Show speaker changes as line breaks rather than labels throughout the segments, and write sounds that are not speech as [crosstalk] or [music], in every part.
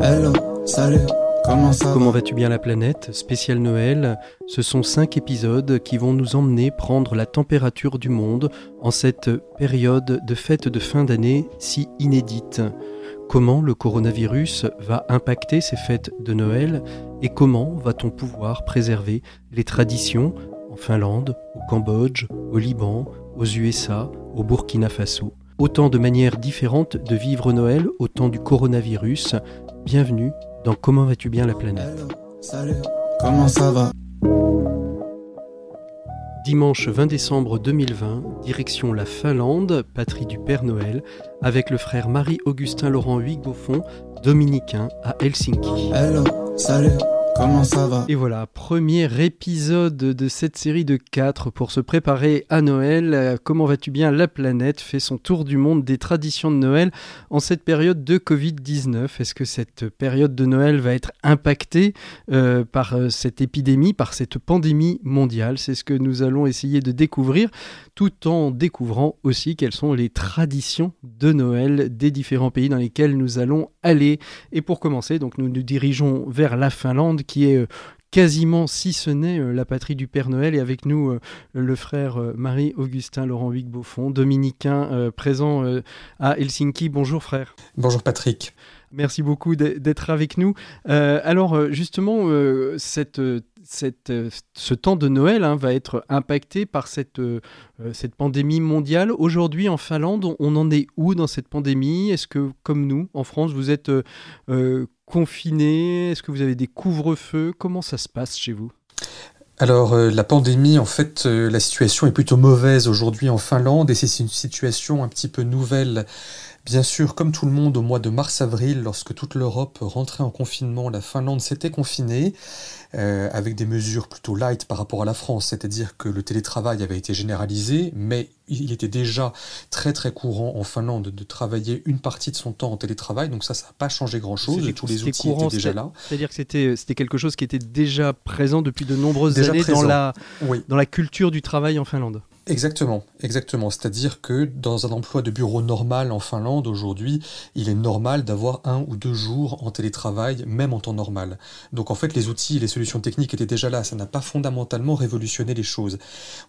Hello, salut, comment ça
Comment vas-tu bien la planète? Spécial Noël, ce sont cinq épisodes qui vont nous emmener prendre la température du monde en cette période de fête de fin d'année si inédite. Comment le coronavirus va impacter ces fêtes de Noël et comment va-t-on pouvoir préserver les traditions en Finlande, au Cambodge, au Liban, aux USA, au Burkina Faso? Autant de manières différentes de vivre Noël au temps du coronavirus. Bienvenue dans Comment vas-tu bien la planète.
Hello, salut, comment ça va?
Dimanche 20 décembre 2020, direction la Finlande, patrie du Père Noël, avec le frère Marie-Augustin Laurent Huygauffon, dominicain à Helsinki.
Hello, salut, comment ça va
Et voilà, premier épisode de cette série de 4 pour se préparer à Noël. Euh, Comment vas-tu bien La planète fait son tour du monde des traditions de Noël en cette période de Covid-19. Est-ce que cette période de Noël va être impactée euh, par euh, cette épidémie, par cette pandémie mondiale? C'est ce que nous allons essayer de découvrir, tout en découvrant aussi quelles sont les traditions de Noël des différents pays dans lesquels nous allons aller. Et pour commencer, donc nous nous dirigeons vers la Finlande qui est euh, quasiment, si ce n'est euh, la patrie du Père Noël, et avec nous euh, le frère Marie-Augustin Laurent Huyghe Beaufond, dominicain présent à Helsinki. Bonjour frère.
Bonjour Patrick.
Merci beaucoup d'être avec nous. Euh, alors euh, justement, euh, ce temps de Noël hein, va être impacté par cette, pandémie mondiale. Aujourd'hui en Finlande, on, en est où dans cette pandémie? Est-ce que, comme nous, en France, vous êtes confinés? Est-ce que vous avez des couvre-feux? Comment ça se passe chez vous?
Alors la pandémie, en fait, la situation est plutôt mauvaise aujourd'hui en Finlande et c'est une situation un petit peu nouvelle. Bien sûr, comme tout le monde, au mois de mars-avril, lorsque toute l'Europe rentrait en confinement, la Finlande s'était confinée euh, avec des mesures plutôt light par rapport à la France, c'est-à-dire que le télétravail avait été généralisé, mais il était déjà très très courant en Finlande de travailler une partie de son temps en télétravail, donc ça, ça n'a pas changé grand-chose, et tous les outils
courant,
étaient déjà là.
C'est-à-dire que c'était c'était quelque chose qui était déjà présent depuis de nombreuses
Déjà
années dans
présent.
la,
Oui.
dans la culture du travail en Finlande.
Exactement, exactement. C'est-à-dire que dans un emploi de bureau normal en Finlande aujourd'hui, il est normal d'avoir un ou deux jours en télétravail, même en temps normal. Donc en fait, les outils et les solutions techniques étaient déjà là. Ça n'a pas fondamentalement révolutionné les choses.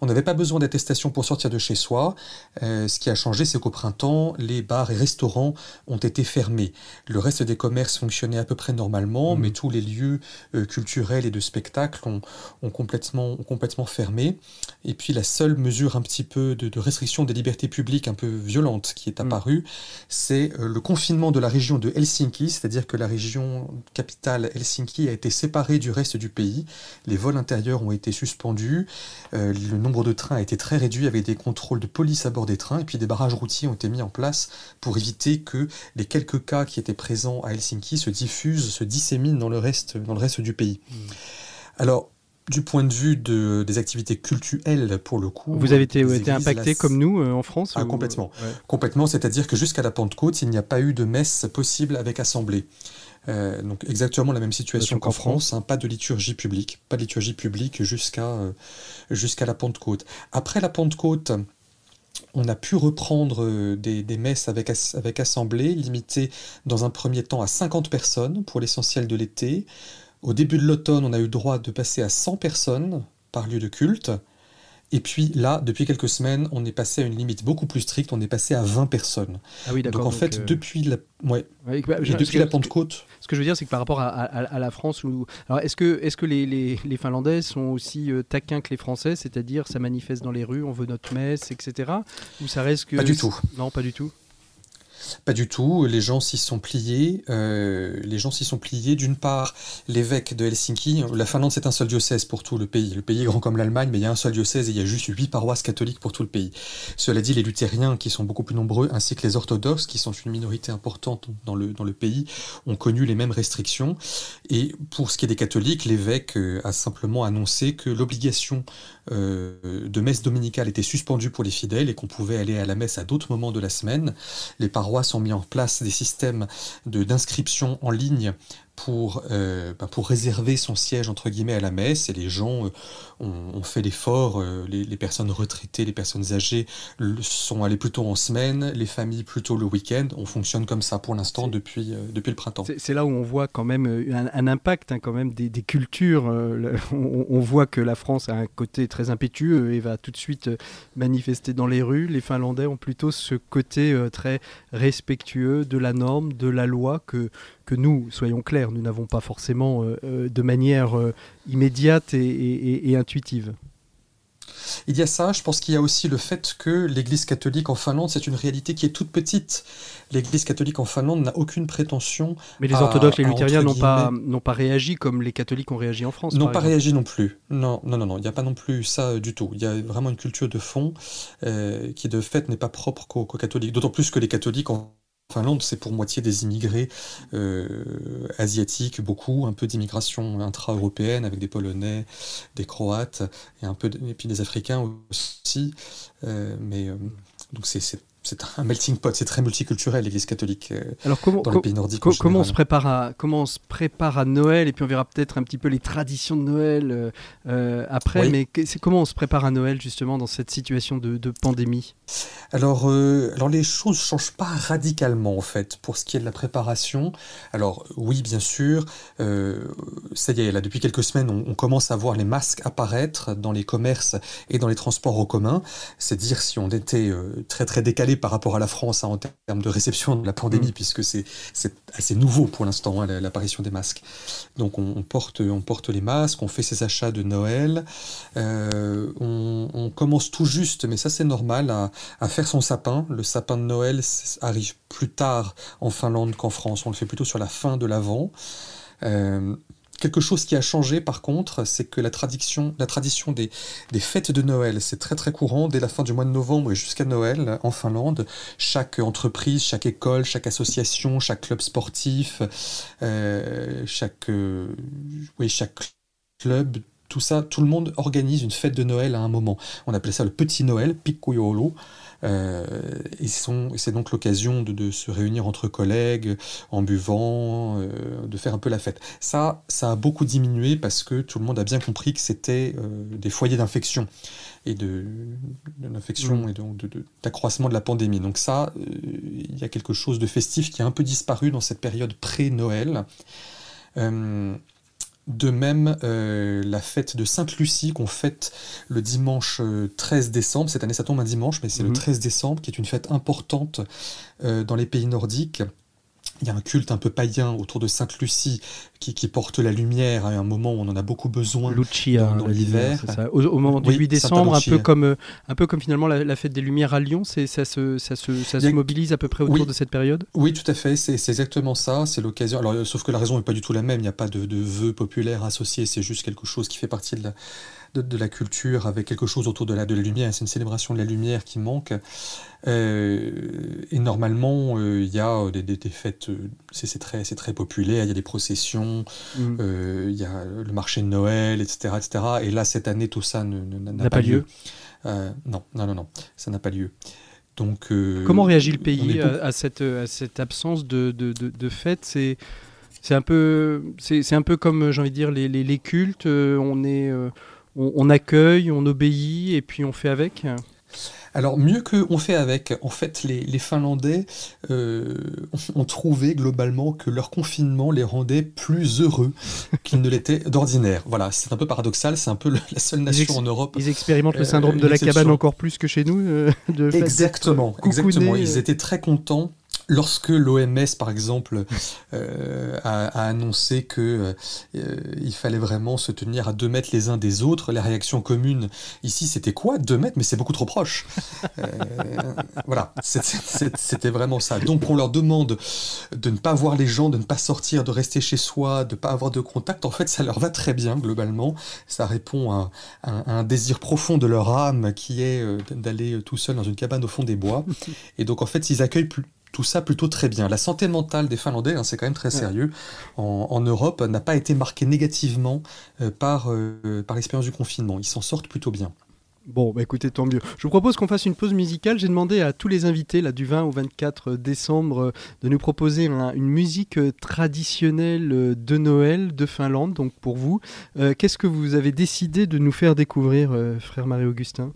On n'avait pas besoin d'attestation pour sortir de chez soi. Euh, ce qui a changé, c'est qu'au printemps, les bars et restaurants ont été fermés. Le reste des commerces fonctionnait à peu près normalement,
Mhm.
mais tous les lieux euh, culturels et de spectacle ont, ont complètement, ont complètement fermé. Et puis la seule mesure un petit peu de, de restriction des libertés publiques un peu violente qui est
Mm.
apparue, c'est euh, le confinement de la région de Helsinki, c'est-à-dire que la région capitale Helsinki a été séparée du reste du pays. Les vols intérieurs ont été suspendus, euh, le nombre de trains a été très réduit avec des contrôles de police à bord des trains, et puis des barrages routiers ont été mis en place pour éviter que les quelques cas qui étaient présents à Helsinki se diffusent, se disséminent dans le reste, dans le reste du pays.
Mm.
Alors, du point de vue de, des activités culturelles, pour le coup,
Vous avez été, impacté
la-
comme nous euh, en France
Ah,
ou-
complètement.
Ouais.
Complètement, c'est-à-dire que jusqu'à la Pentecôte, il n'y a pas eu de messe possible avec assemblée. Euh, donc exactement la même situation
en
qu'en France, hein, pas de liturgie publique, pas de liturgie publique jusqu'à euh, jusqu'à la Pentecôte. Après la Pentecôte, on a pu reprendre des, des messes avec, avec assemblée, limitées dans un premier temps à 50 personnes pour l'essentiel de l'été. Au début de l'automne, on a eu le droit de passer à 100 personnes par lieu de culte. Et puis là, depuis quelques semaines, on est passé à une limite beaucoup plus stricte, on est passé à 20 personnes.
Ah oui,
Donc
d'accord.
en fait,
euh,
depuis la, ouais,
ouais, bah, je-
depuis
que-
la Pentecôte,
Ce que je veux dire, c'est que par rapport à, à- à la France, où... alors est-ce que, est que les, les- les Finlandais sont aussi euh, taquins que les Français, c'est-à-dire ça manifeste dans les rues, on veut notre messe, etc. Ou ça reste que
Pas du tout.
Non, pas du tout.
Pas du tout, les gens s'y sont pliés. euh, les gens s'y sont pliés. D'une part, l'évêque de Helsinki, la Finlande c'est un seul diocèse pour tout le pays. Le pays est grand comme l'Allemagne, mais il y a un seul diocèse et il y a juste huit paroisses catholiques pour tout le pays. Cela dit, les luthériens, qui sont beaucoup plus nombreux, ainsi que les orthodoxes, qui sont une minorité importante dans le, dans le pays, ont connu les mêmes restrictions. Et pour ce qui est des catholiques, l'évêque euh, a simplement annoncé que l'obligation euh, de messe dominicale était suspendue pour les fidèles et qu'on pouvait aller à la messe à d'autres moments de la semaine. Les paroisses ont mis en place des systèmes de- d'inscription en ligne pour, euh, ben, pour réserver son siège entre guillemets à la messe et les gens euh, ont, fait l'effort, euh, les, personnes retraitées, les personnes âgées sont allées plutôt en semaine, les familles plutôt le week-end. On fonctionne comme ça pour l'instant depuis, depuis le printemps.
C'est là où on voit quand même un, impact hein, quand même des, cultures. [laughs] on, on, voit que la France a un côté très impétueux et va tout de suite manifester dans les rues. Les Finlandais ont plutôt ce côté très respectueux de la norme, de la loi que que nous, soyons clairs, nous n'avons pas forcément euh, euh, de manière euh, immédiate et, intuitive.
Il y a ça, je pense qu'il y a aussi le fait que l'Église catholique en Finlande, c'est une réalité qui est toute petite. L'Église catholique en Finlande n'a aucune prétention.
Mais les orthodoxes et les luthériens n'ont pas, réagi comme les catholiques ont réagi en France.
N'ont pas réagi non plus. Non, non, non, non. Il n'y a pas non plus ça du tout. Il y a vraiment une culture de fond qui, de fait, n'est pas propre qu'aux, catholiques. D'autant plus que les catholiques en Finlande, c'est pour moitié des immigrés euh, asiatiques, beaucoup, un peu d'immigration intra-européenne avec des Polonais, des Croates et un peu et puis des Africains aussi. Euh, mais euh, donc c'est c'est un [laughs] melting pot, c'est très multiculturel l'Église catholique euh,
Alors comment, dans les pays nordiques. comment on se prépare à comment on se prépare à Noël et puis on verra peut-être un petit peu les traditions de Noël euh, euh, après. Mais c'est comment on se prépare à Noël justement dans cette situation de, pandémie?
Alors alors les choses changent pas radicalement en fait pour ce qui est de la préparation. Alors oui bien sûr, ça y est là depuis quelques semaines on, on, commence à voir les masques apparaître dans les commerces et dans les transports en commun. C'est dire si on était très très décalé par rapport à la France hein, en termes de réception de la pandémie, mm. puisque c'est assez nouveau pour l'instant, hein, l'apparition des masques. Donc on, porte, on porte les masques, on fait ses achats de Noël, euh, on, commence tout juste, mais ça c'est normal, à, faire son sapin. Le sapin de Noël arrive plus tard en Finlande qu'en France, on le fait plutôt sur la fin de l'Avent. Euh, Quelque chose qui a changé par contre, c'est que la tradition, des, fêtes de Noël, c'est très très courant dès la fin du mois de novembre et jusqu'à Noël en Finlande. Chaque entreprise, chaque école, chaque association, chaque club sportif, euh, chaque, euh, oui, chaque club, tout ça, tout le monde organise une fête de Noël à un moment. On appelait ça le petit Noël, Pikkujolo. Euh, et c'est donc l'occasion de, se réunir entre collègues en buvant, euh, de faire un peu la fête. Ça, ça a beaucoup diminué parce que tout le monde a bien compris que c'était euh, des foyers d'infection et de, l'infection mmh. et donc d'accroissement de, la pandémie. Donc ça, il y a quelque chose de festif qui a un peu disparu dans cette période pré-Noël. De même, euh, la fête de Sainte-Lucie qu'on fête le dimanche 13 euh, décembre, cette année ça tombe un dimanche, mais c'est le 13 mhm. décembre, qui est une fête importante euh, dans les pays nordiques il y a un culte un peu païen autour de Sainte Lucie qui, porte la lumière à un moment où on en a beaucoup besoin
Lucia, dans, l'hiver. Au, moment du 8 décembre, un peu, comme, euh, un peu comme finalement la, fête des Lumières à Lyon, ça, se, ça, se, ça se mobilise à peu près autour de cette période?
Oui, tout à fait, c'est exactement ça, c'est l'occasion. Alors, sauf que la raison n'est pas du tout la même, il n'y a pas de, de vœux populaires associés, c'est juste quelque chose qui fait partie de la, de, la culture avec quelque chose autour de la, de la lumière. C'est une célébration de la lumière qui manque. Euh, et normalement, euh, il y a euh, des, des, fêtes, c'est très, très populaire, il y a des processions, mm. il y a le marché de Noël, etc. etc. Et là, cette année, tout ça n'a pas, lieu. non, non, non, non, ça n'a pas lieu. Donc,
Comment réagit le pays à, cette, à cette absence de, de, de, fête C'est c'est un peu c'est un peu comme j'ai envie de dire les, les, les cultes on est on, accueille, on obéit et puis on fait avec
alors mieux que on fait avec, en fait les, Finlandais euh, ont trouvé globalement que leur confinement les rendait plus heureux [laughs] qu'ils ne l'étaient d'ordinaire. Voilà, c'est un peu paradoxal, c'est un peu la seule nation en Europe.
Ils expérimentent le syndrome de la cabane encore plus que chez nous. Euh,
exactement, exactement. Ils étaient très contents Lorsque l'OMS, par exemple, euh, a, annoncé que euh, il fallait vraiment se tenir à deux mètres les uns des autres, la réaction commune ici, c'était quoi Deux mètres, mais c'est beaucoup trop proche. Euh, voilà, c'était vraiment ça. Donc on leur demande de ne pas voir les gens, de ne pas sortir, de rester chez soi, de ne pas avoir de contact. En fait, ça leur va très bien globalement. Ça répond à, à un désir profond de leur âme qui est d'aller tout seul dans une cabane au fond des bois. Et donc en fait, ils accueillent plus tout ça plutôt très bien. La santé mentale des Finlandais, hein, c'est quand même très sérieux, en, Europe, n'a pas été marquée négativement euh, par, euh, par l'expérience du confinement. Ils s'en sortent plutôt bien.
Bon, bah écoutez, tant mieux. Je vous propose qu'on fasse une pause musicale. J'ai demandé à tous les invités, là, du 20 au 24 décembre, euh, de nous proposer une musique traditionnelle de Noël de Finlande. Donc pour vous, qu'est-ce que vous avez décidé de nous faire découvrir, frère Marie-Augustin?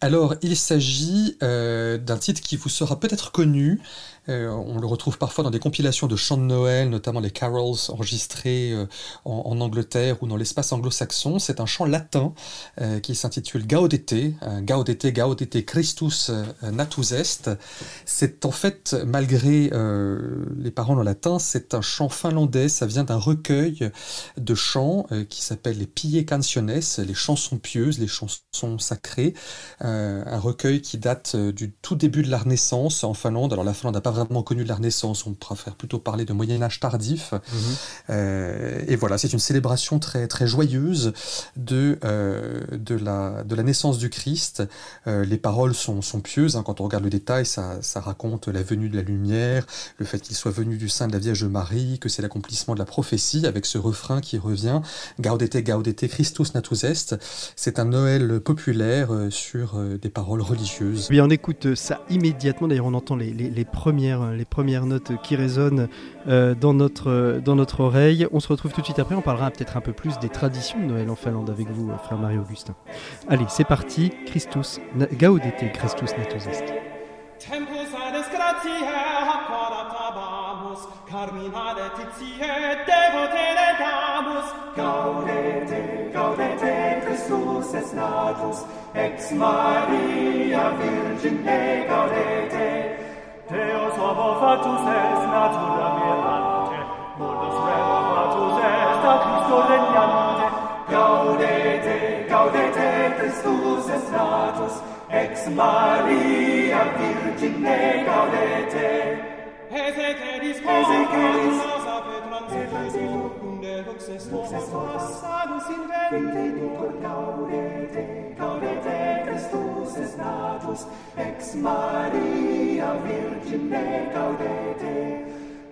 Alors, il s'agit d'un titre qui vous sera peut-être connu, euh, on le retrouve parfois dans des compilations de chants de Noël, notamment les carols enregistrés euh, en, Angleterre ou dans l'espace anglo-saxon. C'est un chant latin euh, qui s'intitule Gaudete, Gaudete, Gaudete Christus natus est. C'est en fait, malgré les paroles en latin, c'est un chant finlandais, ça vient d'un recueil de chants qui s'appelle les Pie Canciones, les chansons pieuses, les chansons sacrées, un recueil qui date du tout début de la Renaissance en Finlande. Alors la Finlande n'a pas vraiment connu de la Renaissance, on préfère plutôt parler de Moyen Âge tardif. Mhm. Euh, et voilà, c'est une célébration très, très joyeuse de, euh, de, la, de la naissance du Christ. Euh, les paroles sont, sont pieuses, hein. quand on regarde le détail, ça, ça raconte la venue de la lumière, le fait qu'il soit venu du sein de la Vierge Marie, que c'est l'accomplissement de la prophétie, avec ce refrain qui revient, Gaudete, Gaudete, Christus natus est. C'est un Noël populaire sur des paroles religieuses.
Oui, on écoute ça immédiatement, d'ailleurs on entend les, les, les premières les premières notes qui résonnent euh, dans, notre, dans notre oreille. On se retrouve tout de suite après, on parlera peut-être un peu plus des traditions de Noël en Finlande avec vous, frère Marie-Augustin. Allez, c'est parti, Christus, Gaudete Christus natus est. cruces natus, ex Maria Virgine gaudete. Deus homo fatus est natura mirante, modus reo fatus est a Christo regnante. Gaudete, gaudete, Christus est natus, ex Maria Virgine gaudete. Hesec eris, hesec eris, si lucunde hoc se passanus in veritate caurete caurete Christus est natus ex Maria Virgine caurete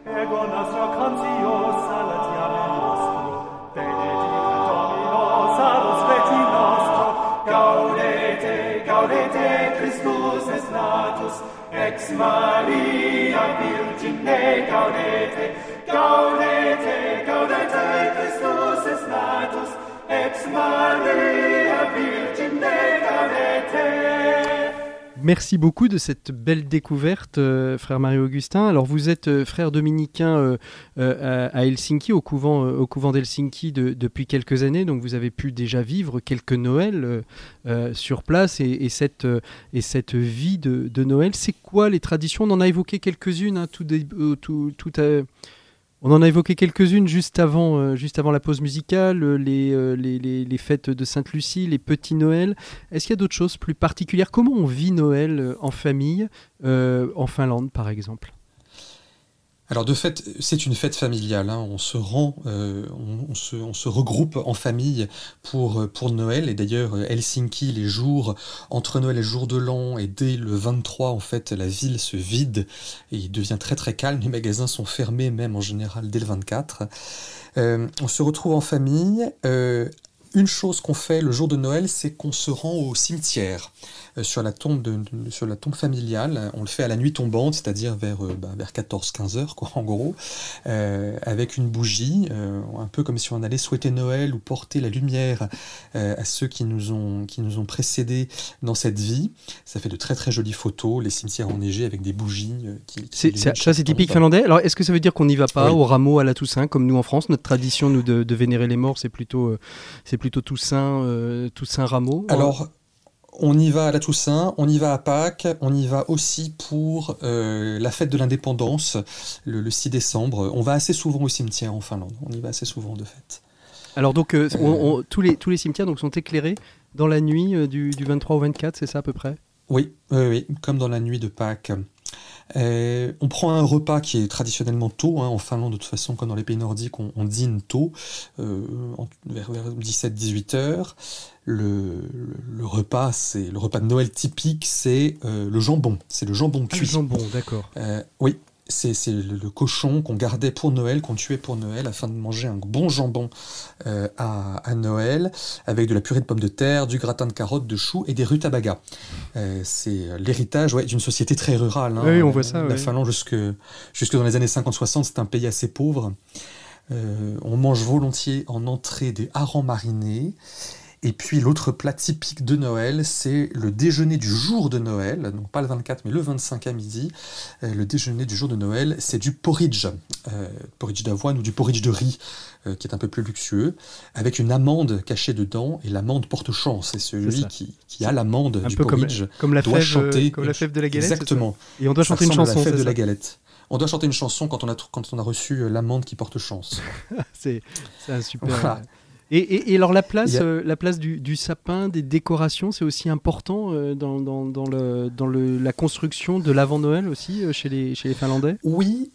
ego nostro conscio salatiame nostro benedictus ex Maria Virgine gaudete, gaudete, gaudete, Christus est natus, ex Maria Virgine gaudete. Merci beaucoup de cette belle découverte, euh, frère Marie-Augustin. Alors, vous êtes euh, frère dominicain euh, à, Helsinki, au couvent, couvent d'Helsinki depuis quelques années, donc vous avez pu déjà vivre quelques Noëls sur place et, cette, et cette vie de, Noël. C'est quoi les traditions? On en a évoqué quelques-unes, hein, tout, tout, tout on en a évoqué quelques-unes juste avant, euh, la pause musicale, euh, euh, les, fêtes de Sainte-Lucie, les petits Noëls. Est-ce qu'il y a d'autres choses plus particulières? Comment on vit Noël en famille, en Finlande par exemple?
Alors de fait, c'est une fête familiale. Hein. On se rend, euh, on, se, regroupe en famille pour, euh, pour Noël. Et d'ailleurs, euh, Helsinki, les jours entre Noël et jour de l'an, et dès le 23, en fait, la ville se vide et il devient très très calme. Les magasins sont fermés même en général dès le 24. on se retrouve en famille. une chose qu'on fait le jour de Noël, c'est qu'on se rend au cimetière. Euh, sur la tombe de, sur la tombe familiale. On le fait à la nuit tombante, c'est-à-dire vers, euh, bah, vers 14-15 heures, quoi, en gros, euh, avec une bougie, un peu comme si on allait souhaiter Noël ou porter la lumière à ceux qui nous, ont, qui nous ont précédés dans cette vie. Ça fait de très très jolies photos, les cimetières enneigés avec des bougies. qui,
ça, c'est typique finlandais. Alors, est-ce que ça veut dire qu'on n'y va pas au rameau à la Toussaint, comme nous en France? Notre tradition, nous, de, vénérer les morts, c'est plutôt, c'est plutôt Toussaint, Toussaint rameau
Alors, on y va à la Toussaint, on y va à Pâques, on y va aussi pour euh, la fête de l'indépendance, le, 6 décembre. On va assez souvent au cimetière en Finlande, on y va assez souvent de fait.
Alors donc euh, euh. tous, les, tous les cimetières donc, sont éclairés dans la nuit du, 23 au 24, c'est ça à peu près?
Oui, oui, comme dans la nuit de Pâques. On prend un repas qui est traditionnellement tôt, hein, en Finlande de toute façon comme dans les pays nordiques on, dîne tôt, vers, vers 17-18 heures le, repas, c'est le repas de Noël typique, c'est euh, le jambon. C'est le jambon ah, cuit.
le jambon, d'accord.
Euh, oui. C'est le, cochon qu'on gardait pour Noël, qu'on tuait pour Noël, afin de manger un bon jambon euh, à, Noël, avec de la purée de pommes de terre, du gratin de carottes, de choux et des rutabagas. Euh, c'est l'héritage ouais, d'une société très rurale. Hein.
oui, on voit ça.
La Finlande, jusque, jusque dans les années 50-60, c'est un pays assez pauvre. Euh, on mange volontiers en entrée des harengs marinés. Et puis l'autre plat typique de Noël, c'est le déjeuner du jour de Noël, donc pas le 24 mais le 25 à midi. Euh, le déjeuner du jour de Noël, c'est du porridge, euh, porridge d'avoine ou du porridge de riz, euh, qui est un peu plus luxueux, avec une amande cachée dedans, et l'amande porte chance. C'est celui qui, a l'amande du porridge
comme, la doit chanter, comme la fève de la galette.
Exactement.
Et on doit chanter une chanson.
la fève de la galette. On doit chanter une chanson quand on a, quand on a reçu l'amande qui porte chance. [laughs]
c'est un super. Et, alors la place, euh, la place du, sapin, des décorations, c'est aussi important euh, dans, dans, le, dans le, la construction de l'avant-Noël aussi euh, chez, les, chez les Finlandais?
Oui,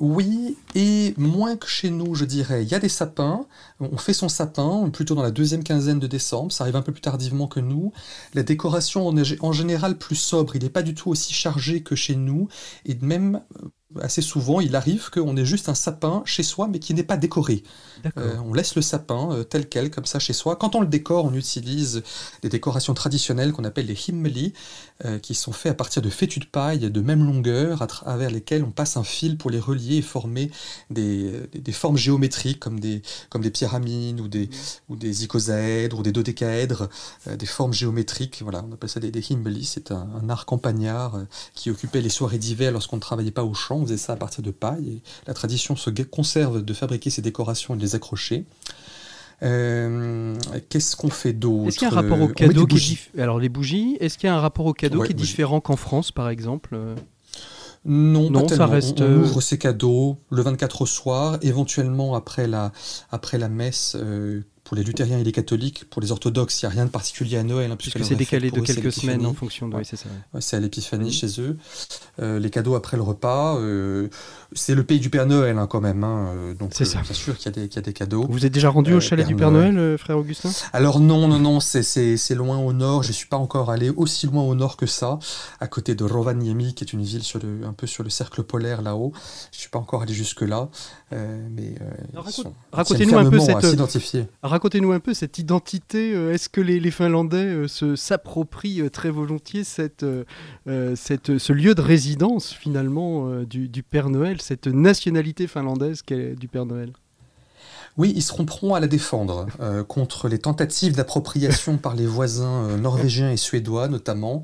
oui, et moins que chez nous, je dirais. Il y a des sapins, on fait son sapin plutôt dans la deuxième quinzaine de décembre, ça arrive un peu plus tardivement que nous. La décoration est en général plus sobre, il n'est pas du tout aussi chargé que chez nous, et même assez souvent, il arrive qu'on ait juste un sapin chez soi, mais qui n'est pas décoré. Euh, on laisse le sapin euh, tel quel, comme ça, chez soi. Quand on le décore, on utilise des décorations traditionnelles qu'on appelle les himmeli, euh, qui sont faits à partir de fétus de paille de même longueur, à travers lesquels on passe un fil pour les relier et former des, formes géométriques, comme des, comme des pyramides, ou des, ou des icosaèdres, ou des dodécaèdres, des formes géométriques. Voilà, on appelle ça des, des himmeli. C'est un, un, art campagnard qui occupait les soirées d'hiver lorsqu'on ne travaillait pas au champ on faisait ça à partir de paille. Et la tradition se conserve de fabriquer ces décorations et de les accrocher. Euh, qu'est-ce qu'on fait d'autre?
Est-ce qu'il y a un rapport au cadeau qui est Alors les bougies, est-ce qu'il y a un rapport au cadeau qui est différent qu'en France par exemple
non, non ça reste. On, euh, ouvre ses cadeaux le 24 au soir, éventuellement après la, après la messe euh, pour les luthériens et les catholiques, pour les orthodoxes, il n'y a rien de particulier à Noël.
Hein, puisque c'est décalé de quelques semaines en fonction de. Oui, c'est ça.
c'est à l'épiphanie chez eux. Euh, les cadeaux après le repas. Euh, c'est le pays du Père Noël hein, quand même. Hein, euh, donc c'est sûr qu'il y, a des cadeaux.
Vous êtes déjà rendu au chalet du Père Noël, frère Augustin?
Alors non, non, non, c'est loin au nord. Je ne suis pas encore allé aussi loin au nord que ça, à côté de Rovaniemi, qui est une ville sur le, un peu sur le cercle polaire là-haut. Je ne suis pas encore allé jusque-là. mais
racontez-nous un peu cette racontez-nous un peu cette identité. Euh, est-ce que les, Finlandais euh, se, s'approprient euh, très volontiers cette, ce lieu de résidence finalement du, du Père Noël, cette nationalité finlandaise du Père Noël?
Oui, ils seront prompts à la défendre euh, contre les tentatives d'appropriation par les voisins euh, norvégiens et suédois notamment,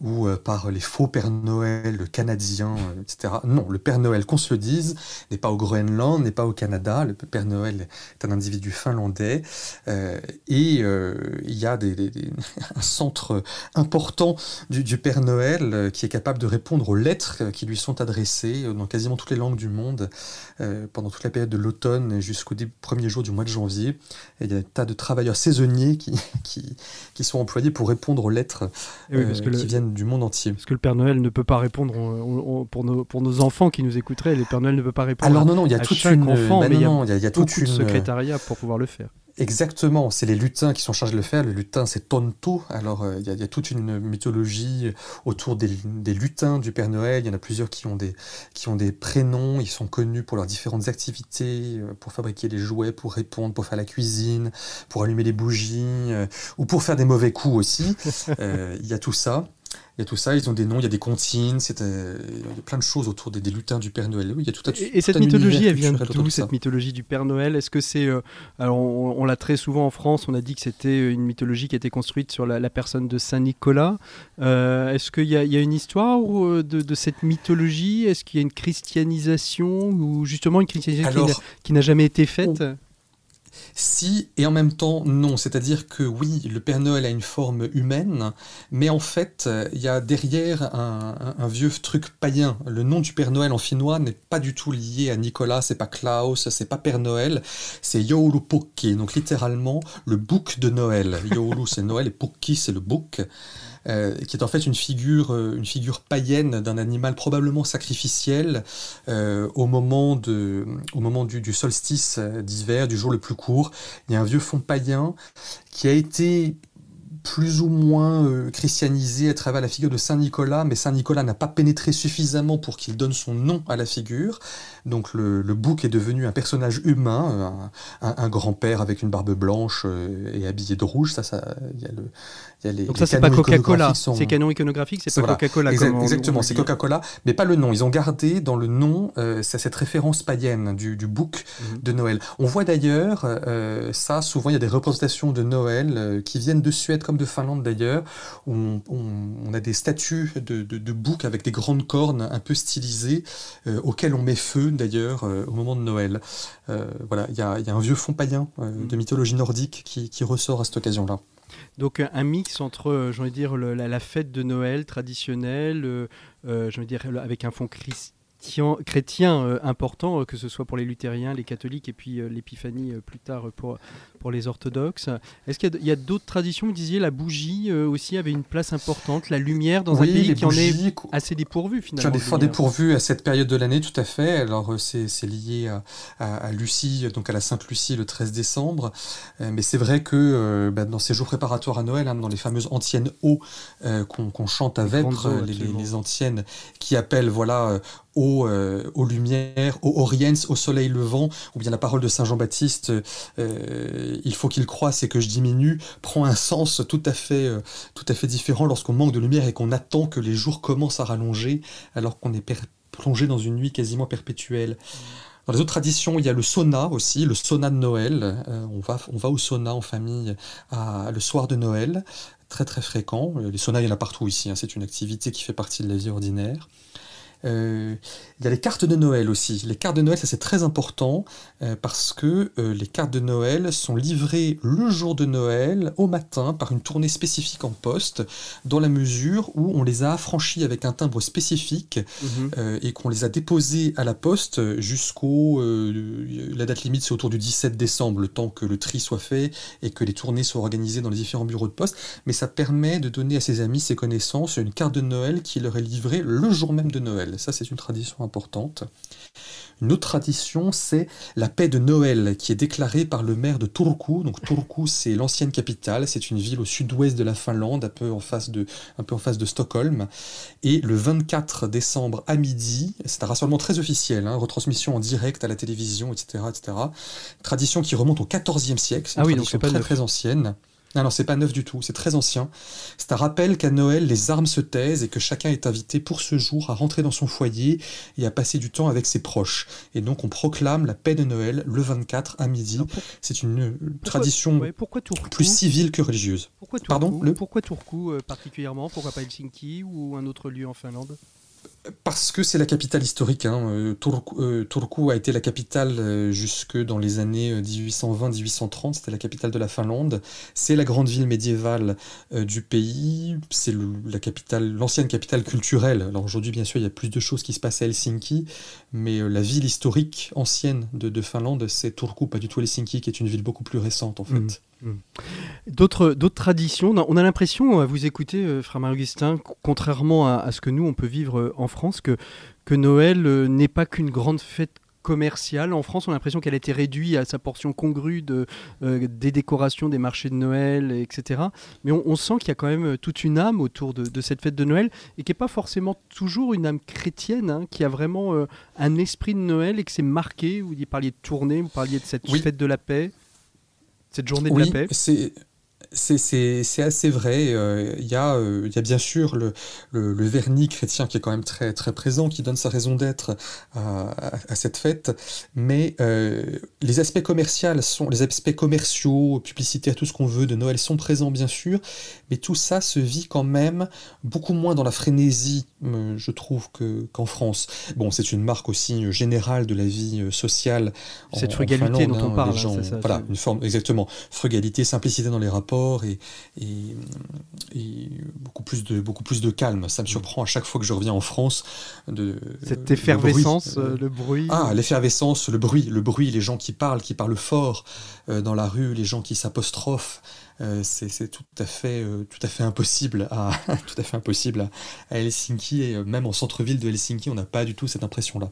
ou euh, par les faux Père Noël canadiens, etc. Non, le Père Noël, qu'on se le dise, n'est pas au Groenland, n'est pas au Canada. Le Père Noël est un individu finlandais. et il y a [laughs] un centre important du, du, Père Noël qui est capable de répondre aux lettres qui lui sont adressées dans quasiment toutes les langues du monde pendant toute la période de l'automne jusqu'au début premiers jours du mois de janvier. Et il y a des tas de travailleurs saisonniers qui, [laughs] qui, qui sont employés pour répondre aux lettres eh euh, qui viennent du monde entier.
Parce que le Père Noël ne peut pas répondre pour, nos, pour nos enfants qui nous écouteraient. Le Père Noël ne peut pas répondre
Alors non, non, il y a toute une,
enfant,
bah
mais il y
a,
y a, toute une... secrétariat pour pouvoir le faire.
Exactement, c'est les lutins qui sont chargés de le faire. Le lutin, c'est Tonto. Alors, euh, il y, a toute une mythologie autour des, lutins du Père Noël. Il y en a plusieurs qui ont, des, qui ont des prénoms. Ils sont connus pour leurs différentes activités, euh, pour fabriquer les jouets, pour répondre, pour faire la cuisine, pour allumer les bougies, euh, ou pour faire des mauvais coups aussi. [laughs] Il y a tout ça. Il y a tout ça, ils ont des noms, il y a des comptines, euh, il y a plein de choses autour des, lutins du Père Noël. il y a tout
et, cette mythologie, elle vient d'où cette mythologie du Père Noël? Est-ce que c'est. Euh, alors, on, l'a très souvent en France, on a dit que c'était une mythologie qui a été construite sur la, personne de Saint Nicolas. Euh, est-ce qu'il y, a une histoire de, cette mythologie? Est-ce qu'il y a une christianisation ou justement une christianisation qui n'a jamais été faite?
Si, et en même temps, non. C'est-à-dire que oui, le Père Noël a une forme humaine, mais en fait, il y a derrière un, vieux truc païen. Le nom du Père Noël en finnois n'est pas du tout lié à Nicolas, c'est pas Klaus, c'est pas Père Noël, c'est Joulupukki, donc littéralement le bouc de Noël. Joulu c'est Noël et Pukki c'est le bouc. Euh, qui est en fait une figure, euh, une figure païenne d'un animal probablement sacrificiel euh, au moment, de, au moment du, solstice d'hiver, du jour le plus court. Il y a un vieux fond païen qui a été plus ou moins christianisé à travers la figure de Saint Nicolas, mais Saint Nicolas n'a pas pénétré suffisamment pour qu'il donne son nom à la figure. Donc le, bouc est devenu un personnage humain, un, grand-père avec une barbe blanche et habillé de rouge. Ça, ça, y a le,
donc ça, c'est pas Coca-Cola. C'est canon iconographique, c'est pas Coca-Cola.
exactement, c'est Coca-Cola, mais pas le nom. Ils ont gardé dans le nom euh, cette référence païenne du, du bouc mhm. de Noël. On voit d'ailleurs euh, ça, souvent il y a des représentations de Noël euh, qui viennent de Suède comme de Finlande d'ailleurs, on, a des statues de, de, boucs avec des grandes cornes un peu stylisées, auxquelles on met feu d'ailleurs au moment de Noël. voilà, il y a, y a, un vieux fond païen de mhm. mythologie nordique qui, qui ressort à cette occasion-là.
Donc un mix entre, euh, j'ai envie de dire, la, fête de Noël traditionnelle, euh, euh dire, avec un fond chrétien euh, important, euh, que ce soit pour les luthériens, les catholiques et puis euh, l'épiphanie plus tard pour, pour les orthodoxes. Est-ce qu'il y a, d'autres traditions? Vous disiez la bougie aussi avait une place importante, la lumière dans un pays qui en est assez dépourvu finalement.
Qui en est dépourvu à cette période de l'année, tout à fait. Alors c'est, lié à, Lucie, donc à la Sainte Lucie le 13 décembre. mais c'est vrai que bah, dans ces jours préparatoires à Noël, hein, dans les fameuses antiennes eaux qu'on, chante à Vêpres, les, les, antiennes qui appellent voilà euh, aux, lumières, aux Orients, au soleil levant, ou bien la parole de Saint Jean-Baptiste, euh, il faut qu'il croisse et que je diminue, prend un sens tout à fait, euh, tout à fait différent lorsqu'on manque de lumière et qu'on attend que les jours commencent à rallonger, alors qu'on est plongé dans une nuit quasiment perpétuelle. Dans les autres traditions, il y a le sauna aussi, le sauna de Noël. on, va, on va au sauna en famille le soir de Noël, très très fréquent. Les saunas, il y en a partout ici, hein. c'est une activité qui fait partie de la vie ordinaire. Euh, il y a les cartes de Noël aussi. Les cartes de Noël, ça c'est très important euh, parce que euh, les cartes de Noël sont livrées le jour de Noël au matin par une tournée spécifique en poste, dans la mesure où on les a affranchis avec un timbre spécifique mhm. et qu'on les a déposées à la poste jusqu'au... la date limite c'est autour du 17 décembre, le temps que le tri soit fait et que les tournées soient organisées dans les différents bureaux de poste. Mais ça permet de donner à ses amis, ses connaissances, une carte de Noël qui leur est livrée le jour même de Noël. Ça, c'est une tradition importante. Une autre tradition, c'est la paix de Noël qui est déclarée par le maire de Turku. Donc Turku, c'est l'ancienne capitale, c'est une ville au sud-ouest de la Finlande, un peu en face de, un peu en face de Stockholm. Et le 24 décembre à midi, c'est un rassemblement très officiel, hein, retransmission en direct à la télévision, etc., etc. Tradition qui remonte au XIVe siècle, c'est une ah oui, tradition très très ancienne. Non, non, c'est pas neuf du tout, c'est très ancien. C'est un rappel qu'à Noël, les armes se taisent et que chacun est invité pour ce jour à rentrer dans son foyer et à passer du temps avec ses proches. Et donc on proclame la paix de Noël le 24 à midi. C'est une euh, tradition plus civile que religieuse.
Pourquoi Turku, Pardon, le... pourquoi Turku euh, particulièrement? Pourquoi pas Helsinki ou un autre lieu en Finlande?
Parce que c'est la capitale historique. Hein. Euh, euh, Turku, a été la capitale euh, jusque dans les années 1820-1830. C'était la capitale de la Finlande. C'est la grande ville médiévale du pays. C'est la capitale, l'ancienne capitale culturelle. Alors aujourd'hui, bien sûr, il y a plus de choses qui se passent à Helsinki, mais la ville historique ancienne de, Finlande, c'est Turku, pas du tout Helsinki, qui est une ville beaucoup plus récente en fait. Mmh.
D'autres, traditions, on a l'impression, à vous écouter, euh, frère Augustin, contrairement à, ce que nous, on peut vivre euh, en France, que, que Noël euh, n'est pas qu'une grande fête commerciale. En France, on a l'impression qu'elle a été réduite à sa portion congrue de, des décorations, des marchés de Noël, etc. Mais on, sent qu'il y a quand même toute une âme autour de, cette fête de Noël et qui n'est pas forcément toujours une âme chrétienne, hein, qui a vraiment un esprit de Noël et que c'est marqué. Vous parliez de tournée, vous parliez de cette fête de la paix cette journée de la paix
c'est assez vrai. Euh, il y, euh, y, a bien sûr le, le, vernis chrétien qui est quand même très, très présent, qui donne sa raison d'être à, à, cette fête. Mais euh, les aspects commerciaux, sont, les aspects commerciaux, publicitaires, tout ce qu'on veut de Noël sont présents bien sûr. Mais tout ça se vit quand même beaucoup moins dans la frénésie, je trouve, qu'en France. Bon, c'est une marque aussi générale de la vie sociale.
Cette frugalité dont on hein, parle. Hein, ça,
voilà, une forme, exactement. Frugalité, simplicité dans les rapports et, beaucoup, plus de, beaucoup plus de calme. Ça me mm. surprend à chaque fois que je reviens en France. De,
Cette effervescence, le bruit. Le bruit.
Ah, l'effervescence, le bruit, le bruit, les gens qui parlent, qui parlent fort euh, dans la rue, les gens qui s'apostrophent. Euh, c'est tout à fait euh, tout à fait impossible à [laughs] tout à fait impossible à, Helsinki et même en centre-ville de Helsinki on n'a pas du tout cette impression là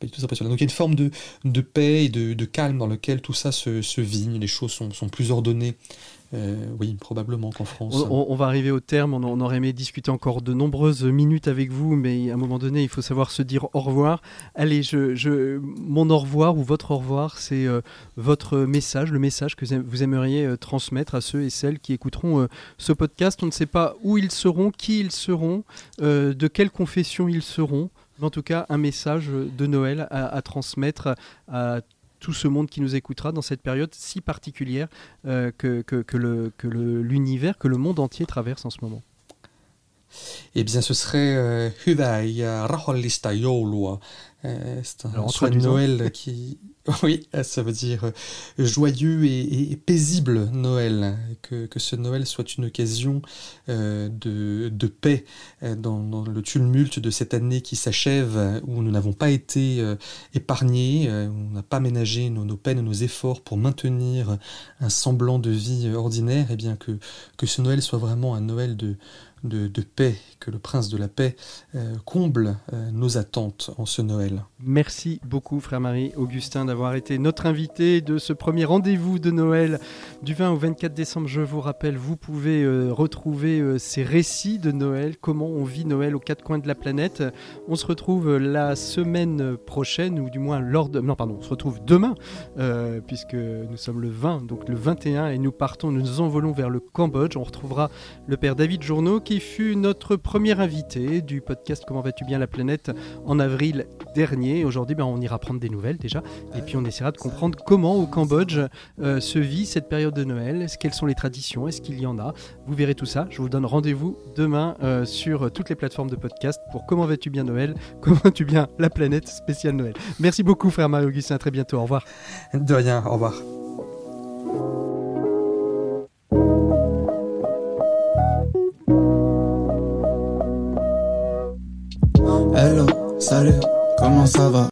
pas du tout cette impression -là. donc il y a une forme de, de paix et de, de, calme dans lequel tout ça se, se vit les choses sont, sont plus ordonnées Euh, oui, probablement qu'en France.
On, va arriver au terme. On, aurait aimé discuter encore de nombreuses minutes avec vous, mais à un moment donné, il faut savoir se dire au revoir. Allez, je, mon au revoir ou votre au revoir, c'est euh, votre message, le message que vous aimeriez euh, transmettre à ceux et celles qui écouteront ce podcast. On ne sait pas où ils seront, qui ils seront, de quelle confession ils seront. Mais en tout cas, un message de Noël à, transmettre à tout ce monde qui nous écoutera dans cette période si particulière euh, que, l'univers, que, le monde entier traverse en ce moment.
Eh bien, ce serait euh, euh, c'est un de Noël qui, [laughs] oui, ça veut dire euh, joyeux et, paisible Noël. Que, que, ce Noël soit une occasion euh, de, de, paix dans, le tumulte de cette année qui s'achève, où nous n'avons pas été épargnés, où on n'a pas ménagé nos, nos, peines et nos efforts pour maintenir un semblant de vie ordinaire. Et eh bien que, que ce Noël soit vraiment un Noël de, de, paix, que le prince de la paix euh, comble euh, nos attentes en ce Noël.
Merci beaucoup, frère Marie Augustin, d'avoir été notre invité de ce premier rendez-vous de Noël du 20 au 24 décembre. Je vous rappelle, vous pouvez euh, retrouver ces récits de Noël, comment on vit Noël aux quatre coins de la planète. On se retrouve la semaine prochaine, ou du moins lors de... Non, pardon, on se retrouve demain, puisque nous sommes le 20, donc le 21, et nous partons, nous nous envolons vers le Cambodge. On retrouvera le père David Journeau, qui fut notre premier invité du podcast Comment vas-tu bien la planète en avril dernier. Aujourd'hui, ben, on ira prendre des nouvelles déjà, et puis on essaiera de comprendre comment au Cambodge euh, se vit cette période de Noël, quelles sont les traditions, est-ce qu'il y en a? Vous verrez tout ça. Je vous donne rendez-vous demain euh, sur toutes les plateformes de podcast pour Comment vas-tu bien Noël, [laughs] Comment vas-tu bien la planète spéciale Noël? Merci beaucoup, frère Marie-Augustin. Très bientôt. Au revoir.
De rien. Au revoir.
Salut, comment ça va?